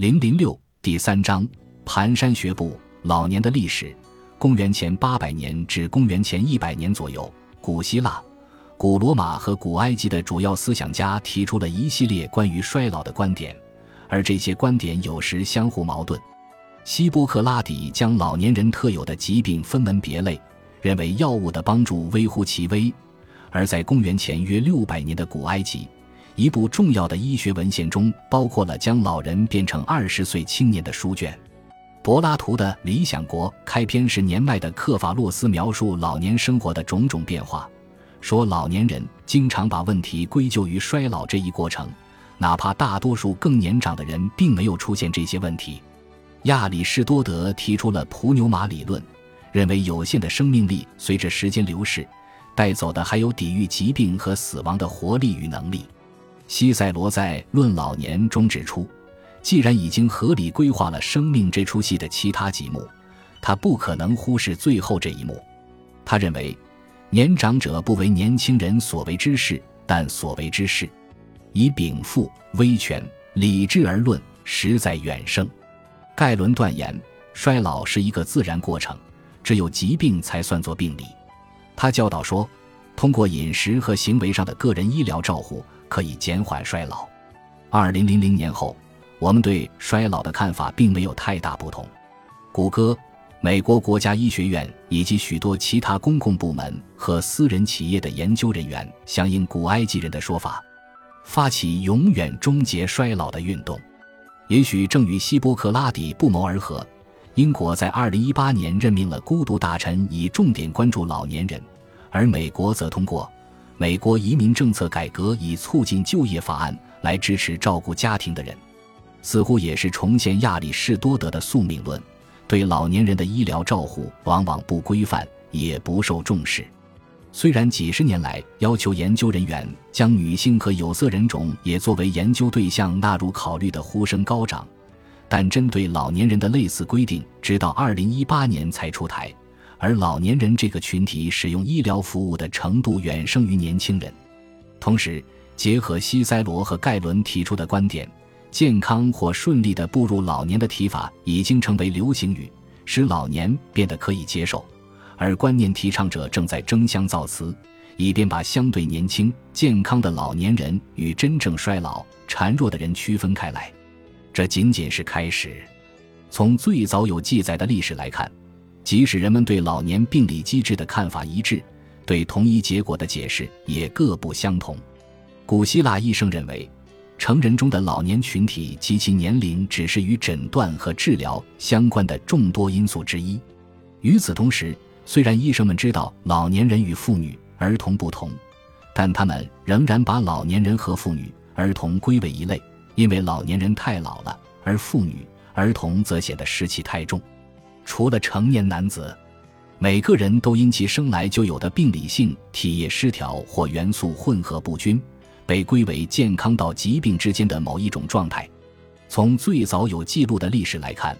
零零六第三章盘山学步老年的历史，公元前八百年至公元前一百年左右，古希腊、古罗马和古埃及的主要思想家提出了一系列关于衰老的观点，而这些观点有时相互矛盾。希波克拉底将老年人特有的疾病分门别类，认为药物的帮助微乎其微；而在公元前约六百年的古埃及。一部重要的医学文献中包括了将老人变成二十岁青年的书卷。柏拉图的《理想国》开篇是年迈的克法洛斯描述老年生活的种种变化，说老年人经常把问题归咎于衰老这一过程，哪怕大多数更年长的人并没有出现这些问题。亚里士多德提出了普纽马理论，认为有限的生命力随着时间流逝，带走的还有抵御疾病和死亡的活力与能力。西塞罗在《论老年》中指出，既然已经合理规划了生命这出戏的其他几幕，他不可能忽视最后这一幕。他认为，年长者不为年轻人所为之事，但所为之事，以禀赋、威权、理智而论，实在远胜。盖伦断言，衰老是一个自然过程，只有疾病才算作病理。他教导说，通过饮食和行为上的个人医疗照护。可以减缓衰老。二零零零年后，我们对衰老的看法并没有太大不同。谷歌、美国国家医学院以及许多其他公共部门和私人企业的研究人员，响应古埃及人的说法，发起永远终结衰老的运动。也许正与希波克拉底不谋而合，英国在二零一八年任命了孤独大臣，以重点关注老年人，而美国则通过。美国移民政策改革以促进就业法案来支持照顾家庭的人，似乎也是重现亚里士多德的宿命论：对老年人的医疗照护往往不规范，也不受重视。虽然几十年来要求研究人员将女性和有色人种也作为研究对象纳入考虑的呼声高涨，但针对老年人的类似规定直到2018年才出台。而老年人这个群体使用医疗服务的程度远胜于年轻人。同时，结合西塞罗和盖伦提出的观点，“健康或顺利的步入老年”的提法已经成为流行语，使老年变得可以接受。而观念提倡者正在争相造词，以便把相对年轻、健康的老年人与真正衰老、孱弱的人区分开来。这仅仅是开始。从最早有记载的历史来看。即使人们对老年病理机制的看法一致，对同一结果的解释也各不相同。古希腊医生认为，成人中的老年群体及其年龄只是与诊断和治疗相关的众多因素之一。与此同时，虽然医生们知道老年人与妇女、儿童不同，但他们仍然把老年人和妇女、儿童归为一类，因为老年人太老了，而妇女、儿童则显得湿气太重。除了成年男子，每个人都因其生来就有的病理性体液失调或元素混合不均，被归为健康到疾病之间的某一种状态。从最早有记录的历史来看，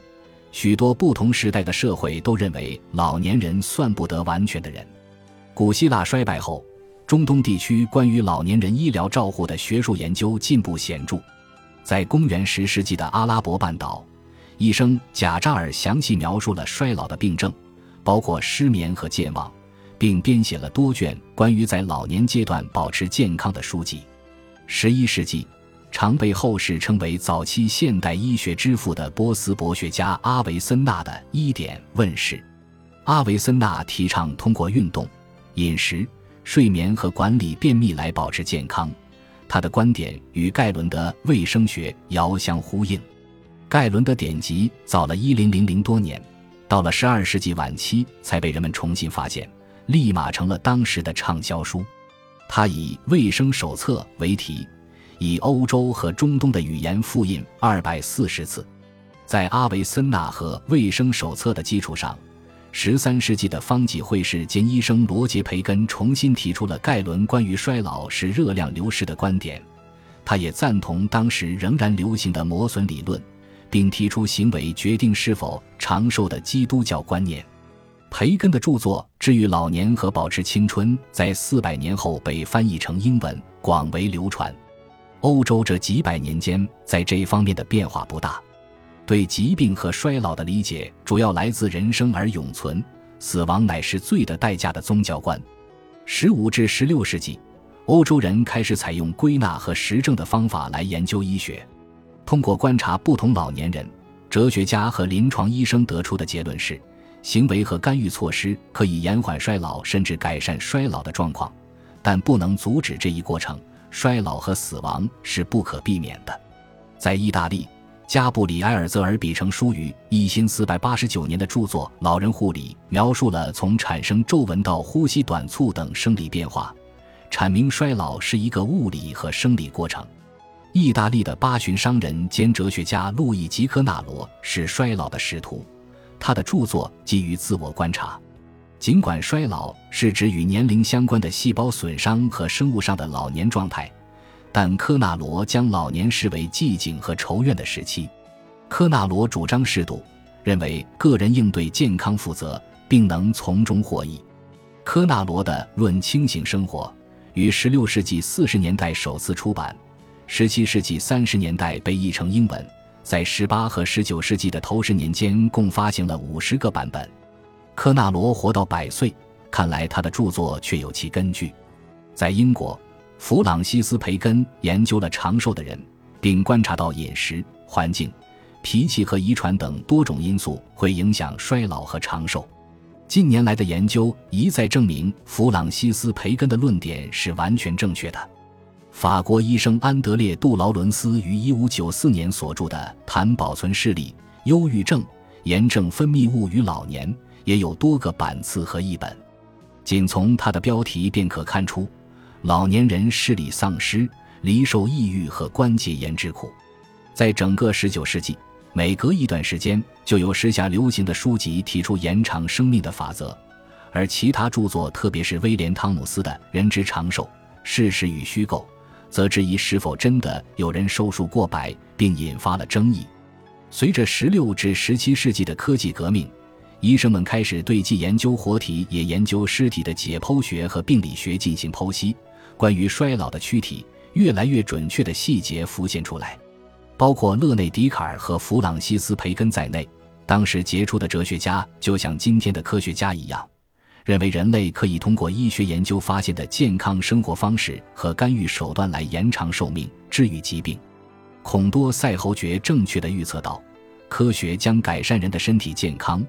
许多不同时代的社会都认为老年人算不得完全的人。古希腊衰败后，中东地区关于老年人医疗照护的学术研究进步显著。在公元十世纪的阿拉伯半岛。医生贾扎尔详细描述了衰老的病症，包括失眠和健忘，并编写了多卷关于在老年阶段保持健康的书籍。十一世纪，常被后世称为早期现代医学之父的波斯博学家阿维森纳的医典问世。阿维森纳提倡通过运动、饮食、睡眠和管理便秘来保持健康，他的观点与盖伦的卫生学遥相呼应。盖伦的典籍早了一零零零多年，到了十二世纪晚期才被人们重新发现，立马成了当时的畅销书。他以《卫生手册》为题，以欧洲和中东的语言复印二百四十次。在阿维森纳和《卫生手册》的基础上，十三世纪的方济会士兼医生罗杰·培根重新提出了盖伦关于衰老是热量流失的观点。他也赞同当时仍然流行的磨损理论。并提出行为决定是否长寿的基督教观念。培根的著作《治愈老年和保持青春》在四百年后被翻译成英文，广为流传。欧洲这几百年间在这方面的变化不大，对疾病和衰老的理解主要来自人生而永存，死亡乃是罪的代价的宗教观。十五至十六世纪，欧洲人开始采用归纳和实证的方法来研究医学。通过观察不同老年人，哲学家和临床医生得出的结论是：行为和干预措施可以延缓衰老，甚至改善衰老的状况，但不能阻止这一过程。衰老和死亡是不可避免的。在意大利。加布里埃尔·泽尔比成书于一千四百八十九年的著作《老人护理》，描述了从产生皱纹到呼吸短促等生理变化，阐明衰老是一个物理和生理过程。意大利的八旬商人兼哲学家路易吉科纳罗是衰老的使徒，他的著作基于自我观察。尽管衰老是指与年龄相关的细胞损伤和生物上的老年状态。但科纳罗将老年视为寂静和愁怨的时期。科纳罗主张适度，认为个人应对健康负责，并能从中获益。科纳罗的《论清醒生活》于16世纪40年代首次出版，17世纪30年代被译成英文，在18和19世纪的头十年间共发行了50个版本。科纳罗活到百岁，看来他的著作确有其根据。在英国。弗朗西斯·培根研究了长寿的人，并观察到饮食、环境、脾气和遗传等多种因素会影响衰老和长寿。近年来的研究一再证明，弗朗西斯·培根的论点是完全正确的。法国医生安德烈·杜劳伦斯于1594年所著的《谈保存视力、忧郁症、炎症分泌物与老年》也有多个版次和译本。仅从它的标题便可看出。老年人视力丧失，离受抑郁和关节炎之苦。在整个19世纪，每隔一段时间就有时下流行的书籍提出延长生命的法则，而其他著作，特别是威廉·汤姆斯的《人之长寿：事实与虚构》，则质疑是否真的有人寿数过百，并引发了争议。随着16至17世纪的科技革命，医生们开始对既研究活体也研究尸体的解剖学和病理学进行剖析。关于衰老的躯体，越来越准确的细节浮现出来，包括勒内·笛卡尔和弗朗西斯·培根在内。当时杰出的哲学家就像今天的科学家一样，认为人类可以通过医学研究发现的健康生活方式和干预手段来延长寿命、治愈疾病。孔多塞侯爵正确的预测到，科学将改善人的身体健康，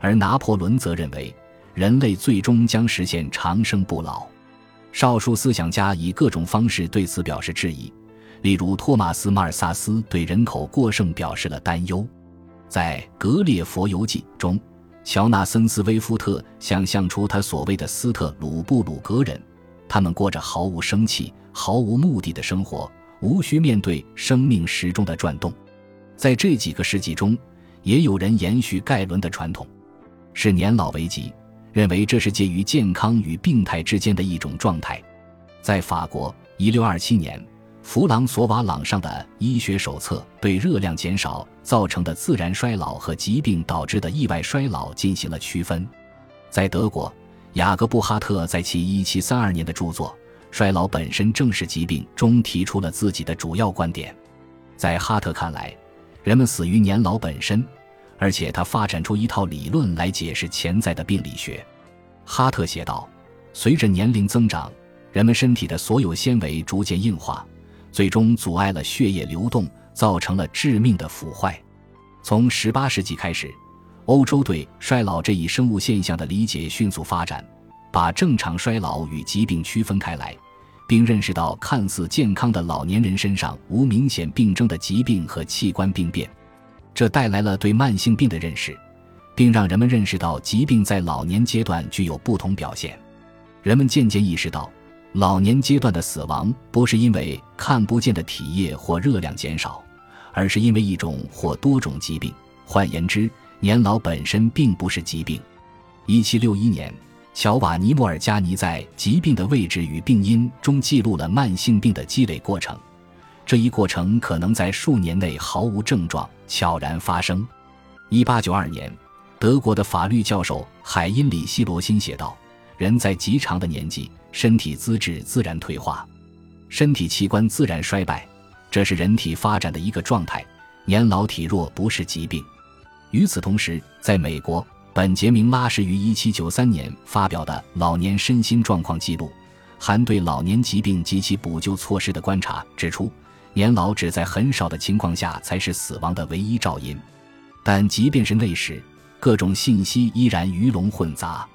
而拿破仑则认为，人类最终将实现长生不老。少数思想家以各种方式对此表示质疑，例如托马斯·马尔萨斯对人口过剩表示了担忧。在《格列佛游记》中，乔纳森斯威夫特想象出他所谓的斯特鲁布鲁格人，他们过着毫无生气、毫无目的的生活，无需面对生命时钟的转动。在这几个世纪中，也有人延续盖伦的传统，视年老为吉。认为这是介于健康与病态之间的一种状态。在法国，一六二七年，弗朗索瓦朗上的医学手册对热量减少造成的自然衰老和疾病导致的意外衰老进行了区分。在德国，雅各布哈特在其一七三二年的著作《衰老本身正是疾病》中提出了自己的主要观点。在哈特看来，人们死于年老本身。而且他发展出一套理论来解释潜在的病理学。哈特写道：“随着年龄增长，人们身体的所有纤维逐渐硬化，最终阻碍了血液流动，造成了致命的腐坏。从18世纪开始，欧洲对衰老这一生物现象的理解迅速发展，把正常衰老与疾病区分开来，并认识到看似健康的老年人身上无明显病征的疾病和器官病变。”这带来了对慢性病的认识，并让人们认识到疾病在老年阶段具有不同表现。人们渐渐意识到，老年阶段的死亡不是因为看不见的体液或热量减少，而是因为一种或多种疾病。换言之，年老本身并不是疾病。一七六一年，乔瓦尼·莫尔加尼在《疾病的位置与病因》中记录了慢性病的积累过程。这一过程可能在数年内毫无症状，悄然发生。一八九二年，德国的法律教授海因里希·罗辛写道：“人在极长的年纪，身体资质自然退化，身体器官自然衰败，这是人体发展的一个状态，年老体弱不是疾病。与此同时，在美国，本杰明·拉什于1793年发表的《老年身心状况记录》，含对老年疾病及其补救措施的观察，指出年老只在很少的情况下才是死亡的唯一照因。但即便是那时，各种信息依然鱼龙混杂。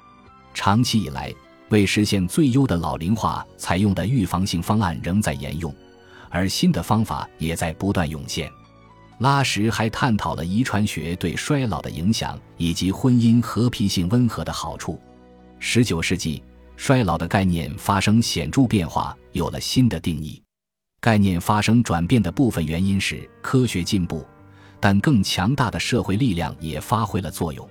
长期以来，为实现最优的老龄化采用的预防性方案仍在沿用，而新的方法也在不断涌现。拉什还探讨了遗传学对衰老的影响，以及婚姻和脾性温和的好处。十九世纪，衰老的概念发生显著变化，有了新的定义。概念发生转变的部分原因是科学进步，但更强大的社会力量也发挥了作用。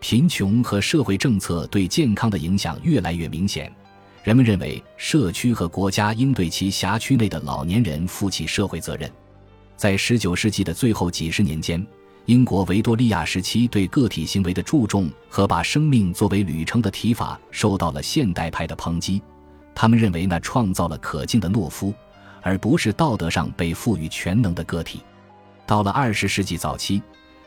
贫穷和社会政策对健康的影响越来越明显，人们认为社区和国家应对其辖区内的老年人负起社会责任。在19世纪的最后几十年间，英国维多利亚时期对个体行为的注重和把生命作为旅程的提法受到了现代派的抨击。他们认为那创造了可敬的懦夫，而不是道德上被赋予全能的个体。到了20世纪早期。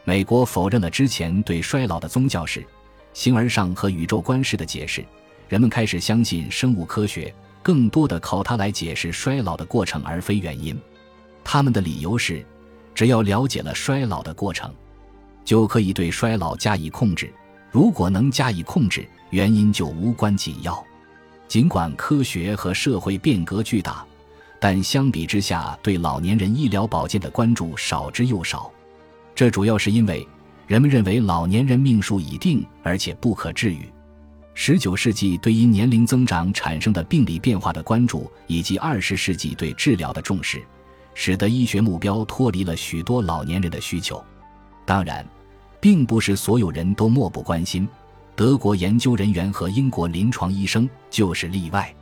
美国否认了之前对衰老的宗教史、形而上和宇宙观式的解释，人们开始相信生物科学，更多的靠它来解释衰老的过程，而非原因。他们的理由是，只要了解了衰老的过程，就可以对衰老加以控制。如果能加以控制，原因就无关紧要。尽管科学和社会变革巨大，但相比之下，对老年人医疗保健的关注少之又少。这主要是因为人们认为老年人命数已定，而且不可治愈。十九世纪对因年龄增长产生的病理变化的关注，以及二十世纪对治疗的重视，使得医学目标脱离了许多老年人的需求。当然，并不是所有人都漠不关心。德国研究人员和英国临床医生就是例外。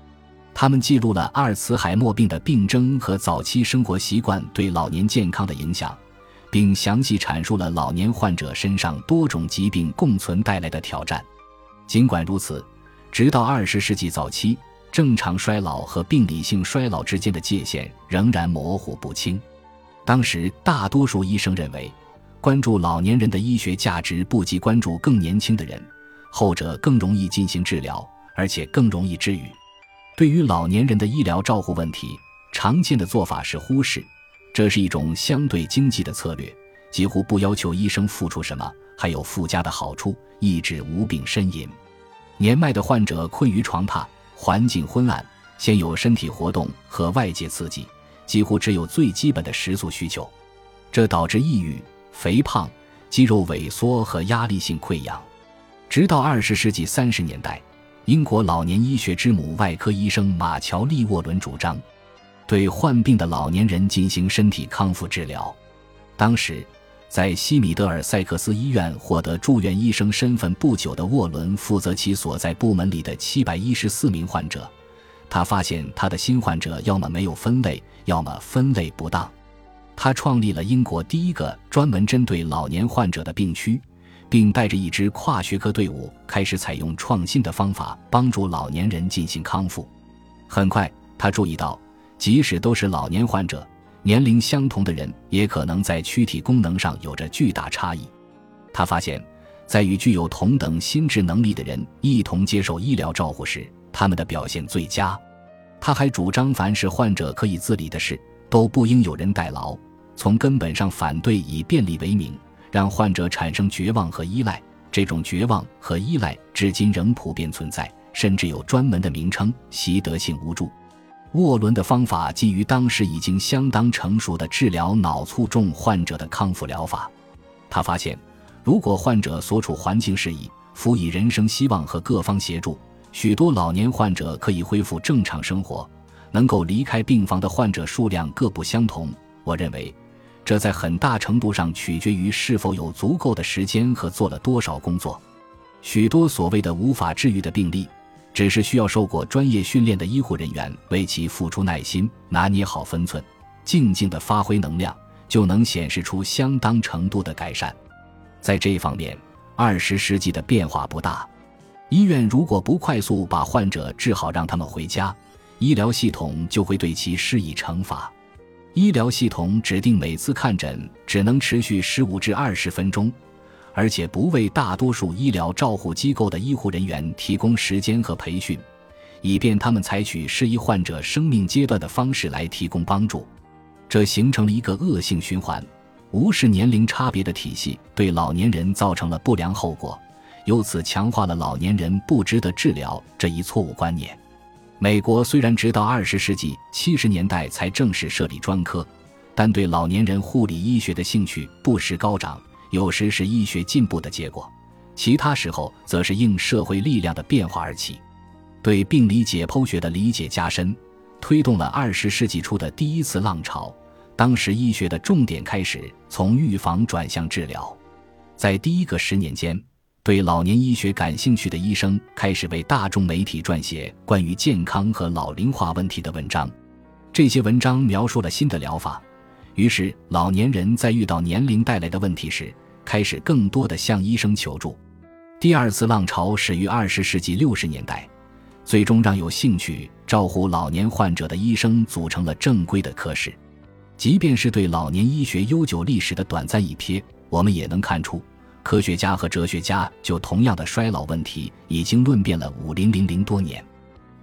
他们记录了阿尔茨海默病的病征和早期生活习惯对老年健康的影响。并详细阐述了老年患者身上多种疾病共存带来的挑战。尽管如此，直到二十世纪早期，正常衰老和病理性衰老之间的界限仍然模糊不清。当时，大多数医生认为，关注老年人的医学价值不及关注更年轻的人，后者更容易进行治疗，而且更容易治愈。对于老年人的医疗照护问题，常见的做法是忽视。这是一种相对经济的策略，几乎不要求医生付出什么，还有附加的好处，抑制无病呻吟。年迈的患者困于床榻，环境昏暗，先有身体活动和外界刺激，几乎只有最基本的食宿需求，这导致抑郁、肥胖、肌肉萎缩和压力性溃疡。直到二十世纪三十年代，英国老年医学之母外科医生马乔利沃伦主张。对患病的老年人进行身体康复治疗。当时，在西米德尔塞克斯医院获得住院医生身份不久的沃伦负责其所在部门里的七百一十四名患者。他发现他的新患者要么没有分类，要么分类不当。他创立了英国第一个专门针对老年患者的病区，并带着一支跨学科队伍开始采用创新的方法帮助老年人进行康复。很快，他注意到。即使都是老年患者，年龄相同的人也可能在躯体功能上有着巨大差异。他发现，在与具有同等心智能力的人一同接受医疗照护时，他们的表现最佳。他还主张，凡是患者可以自理的事，都不应有人代劳。从根本上反对以便利为名让患者产生绝望和依赖。这种绝望和依赖至今仍普遍存在，甚至有专门的名称——习得性无助。沃伦的方法基于当时已经相当成熟的治疗脑卒中患者的康复疗法。他发现，如果患者所处环境适宜，辅以人生希望和各方协助，许多老年患者可以恢复正常生活。能够离开病房的患者数量各不相同。我认为，这在很大程度上取决于是否有足够的时间和做了多少工作。许多所谓的无法治愈的病例。只是需要受过专业训练的医护人员为其付出耐心，拿捏好分寸，静静的发挥能量，就能显示出相当程度的改善。在这一方面，二十世纪的变化不大。医院如果不快速把患者治好，让他们回家，医疗系统就会对其施以惩罚。医疗系统指定每次看诊只能持续十五至二十分钟，而且不为大多数医疗照护机构的医护人员提供时间和培训，以便他们采取适宜患者生命阶段的方式来提供帮助。这形成了一个恶性循环，无视年龄差别的体系对老年人造成了不良后果，由此强化了老年人不值得治疗这一错误观念。美国虽然直到二十世纪七十年代才正式设立专科，但对老年人护理医学的兴趣不时高涨。有时是医学进步的结果，其他时候则是应社会力量的变化而起。对病理解剖学的理解加深，推动了二十世纪初的第一次浪潮。当时医学的重点开始从预防转向治疗，在第一个十年间。对老年医学感兴趣的医生开始为大众媒体撰写关于健康和老龄化问题的文章，这些文章描述了新的疗法。于是，老年人在遇到年龄带来的问题时，开始更多的向医生求助。第二次浪潮始于二十世纪六十年代，最终让有兴趣照顾老年患者的医生组成了正规的科室。即便是对老年医学悠久历史的短暂一瞥，我们也能看出。科学家和哲学家就同样的衰老问题已经论辩了五零零零多年，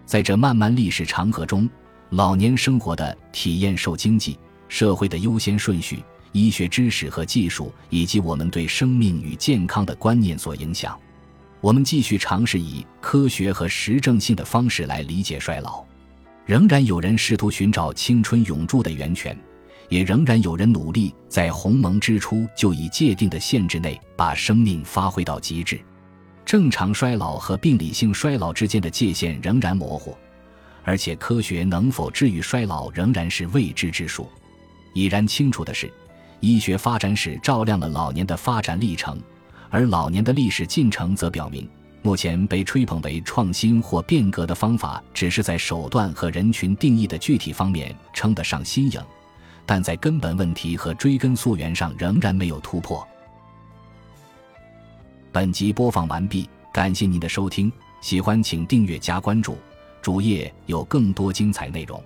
在这漫漫历史长河中，老年生活的体验受经济社会的优先顺序、医学知识和技术以及我们对生命与健康的观念所影响。我们继续尝试以科学和实证性的方式来理解衰老，仍然有人试图寻找青春永驻的源泉。也仍然有人努力在鸿蒙之初就已界定的限制内把生命发挥到极致。正常衰老和病理性衰老之间的界限仍然模糊，而且科学能否治愈衰老仍然是未知之数。已然清楚的是，医学发展史照亮了老年的发展历程，而老年的历史进程则表明，目前被吹捧为创新或变革的方法，只是在手段和人群定义的具体方面称得上新颖。但在根本问题和追根溯源上仍然没有突破。本集播放完毕，感谢您的收听，喜欢请订阅加关注，主页有更多精彩内容。